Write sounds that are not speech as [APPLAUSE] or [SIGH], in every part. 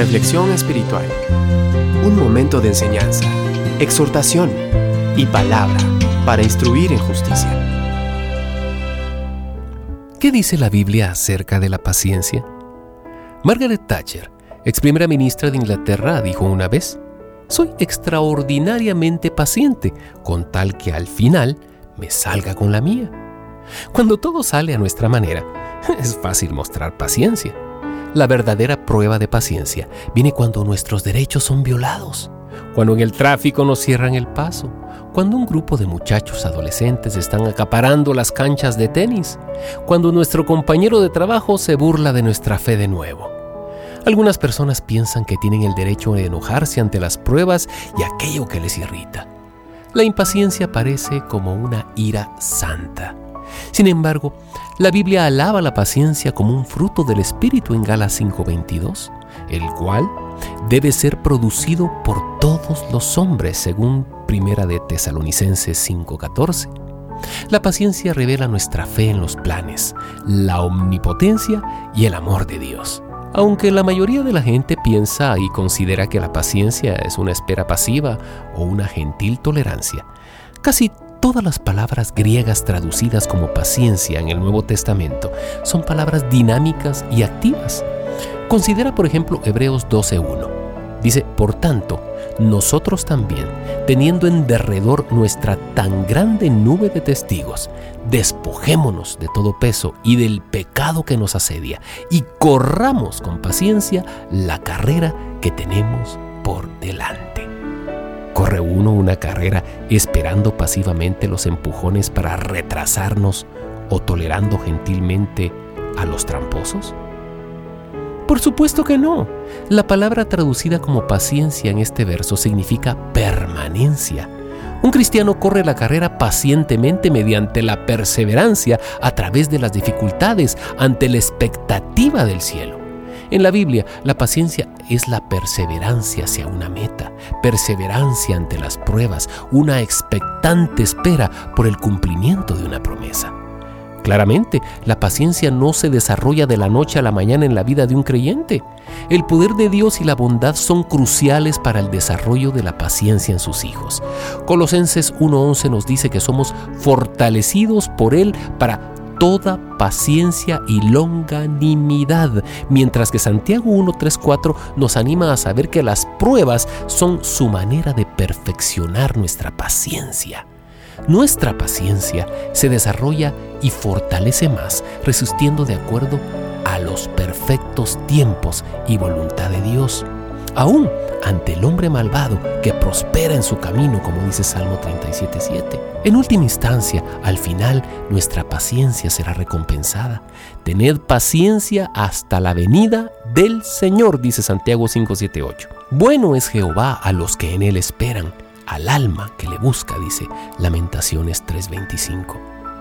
Reflexión espiritual. Un momento de enseñanza, exhortación y palabra para instruir en justicia. ¿Qué dice la Biblia acerca de la paciencia? Margaret Thatcher, ex primera ministra de Inglaterra, dijo una vez, soy extraordinariamente paciente con tal que al final me salga con la mía. Cuando todo sale a nuestra manera, [LAUGHS] es fácil mostrar paciencia. La verdadera prueba de paciencia viene cuando nuestros derechos son violados, cuando en el tráfico nos cierran el paso, cuando un grupo de muchachos adolescentes están acaparando las canchas de tenis, cuando nuestro compañero de trabajo se burla de nuestra fe de nuevo. Algunas personas piensan que tienen el derecho de enojarse ante las pruebas y aquello que les irrita. La impaciencia parece como una ira santa. Sin embargo, la Biblia alaba la paciencia como un fruto del Espíritu en Galas 5:22, el cual debe ser producido por todos los hombres, según Primera de Tesalonicenses 5:14. La paciencia revela nuestra fe en los planes, la omnipotencia y el amor de Dios. Aunque la mayoría de la gente piensa y considera que la paciencia es una espera pasiva o una gentil tolerancia, casi todas las palabras griegas traducidas como paciencia en el Nuevo Testamento son palabras dinámicas y activas. Considera, por ejemplo, Hebreos 12.1. Dice, por tanto, nosotros también, teniendo en derredor nuestra tan grande nube de testigos, despojémonos de todo peso y del pecado que nos asedia, y corramos con paciencia la carrera que tenemos por delante. ¿Corre uno una carrera esperando pasivamente los empujones para retrasarnos o tolerando gentilmente a los tramposos? Por supuesto que no. La palabra traducida como paciencia en este verso significa permanencia. Un cristiano corre la carrera pacientemente mediante la perseverancia a través de las dificultades ante la expectativa del cielo. En la Biblia, la paciencia es la perseverancia hacia una meta, perseverancia ante las pruebas, una expectante espera por el cumplimiento de una promesa. Claramente, la paciencia no se desarrolla de la noche a la mañana en la vida de un creyente. El poder de Dios y la bondad son cruciales para el desarrollo de la paciencia en sus hijos. Colosenses 1.11 nos dice que somos fortalecidos por Él para toda paciencia y longanimidad, mientras que Santiago 1.3.4 nos anima a saber que las pruebas son su manera de perfeccionar nuestra paciencia. Nuestra paciencia se desarrolla y fortalece más resistiendo de acuerdo a los perfectos tiempos y voluntad de Dios, aún ante el hombre malvado que prospera en su camino, como dice Salmo 37.7. En última instancia, al final, nuestra paciencia será recompensada. Tened paciencia hasta la venida del Señor, dice Santiago 5.7.8. Bueno es Jehová a los que en él esperan al alma que le busca, dice Lamentaciones 3:25.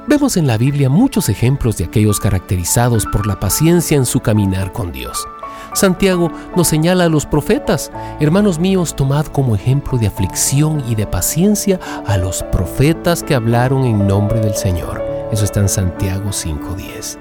Vemos en la Biblia muchos ejemplos de aquellos caracterizados por la paciencia en su caminar con Dios. Santiago nos señala a los profetas, hermanos míos, tomad como ejemplo de aflicción y de paciencia a los profetas que hablaron en nombre del Señor. Eso está en Santiago 5:10.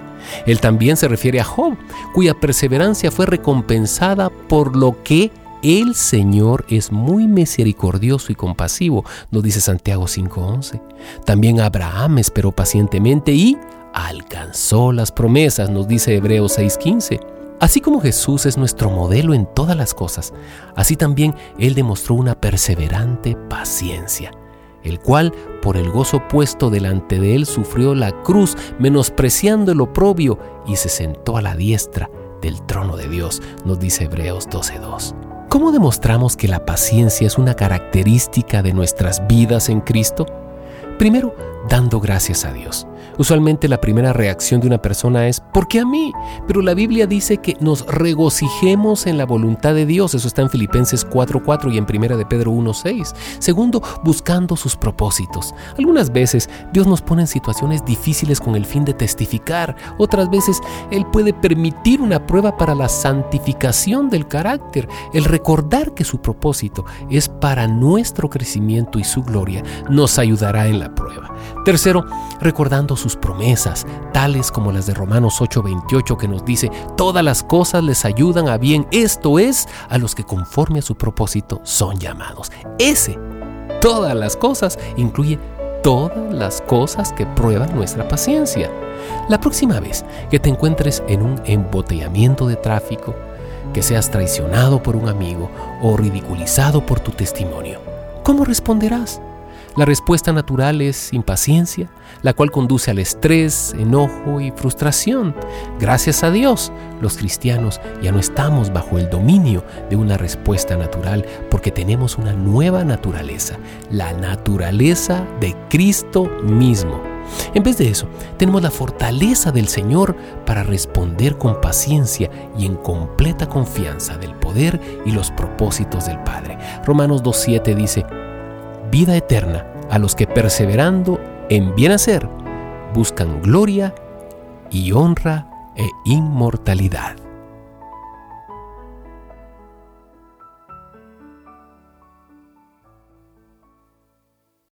Él también se refiere a Job, cuya perseverancia fue recompensada por lo que el Señor es muy misericordioso y compasivo, nos dice Santiago 5.11. También Abraham esperó pacientemente y alcanzó las promesas, nos dice Hebreos 6.15. Así como Jesús es nuestro modelo en todas las cosas, así también Él demostró una perseverante paciencia, el cual por el gozo puesto delante de Él sufrió la cruz, menospreciando el oprobio, y se sentó a la diestra del trono de Dios, nos dice Hebreos 12.2. ¿Cómo demostramos que la paciencia es una característica de nuestras vidas en Cristo? Primero, dando gracias a Dios. Usualmente la primera reacción de una persona es, ¿por qué a mí? Pero la Biblia dice que nos regocijemos en la voluntad de Dios. Eso está en Filipenses 4.4 y en Primera de Pedro 1.6. Segundo, buscando sus propósitos. Algunas veces Dios nos pone en situaciones difíciles con el fin de testificar. Otras veces Él puede permitir una prueba para la santificación del carácter. El recordar que su propósito es para nuestro crecimiento y su gloria nos ayudará en la prueba. Tercero, recordando sus promesas, tales como las de Romanos 8:28 que nos dice, todas las cosas les ayudan a bien, esto es, a los que conforme a su propósito son llamados. Ese, todas las cosas, incluye todas las cosas que prueban nuestra paciencia. La próxima vez que te encuentres en un embotellamiento de tráfico, que seas traicionado por un amigo o ridiculizado por tu testimonio, ¿cómo responderás? La respuesta natural es impaciencia, la cual conduce al estrés, enojo y frustración. Gracias a Dios, los cristianos ya no estamos bajo el dominio de una respuesta natural porque tenemos una nueva naturaleza, la naturaleza de Cristo mismo. En vez de eso, tenemos la fortaleza del Señor para responder con paciencia y en completa confianza del poder y los propósitos del Padre. Romanos 2.7 dice, vida eterna a los que perseverando en bien hacer buscan gloria y honra e inmortalidad.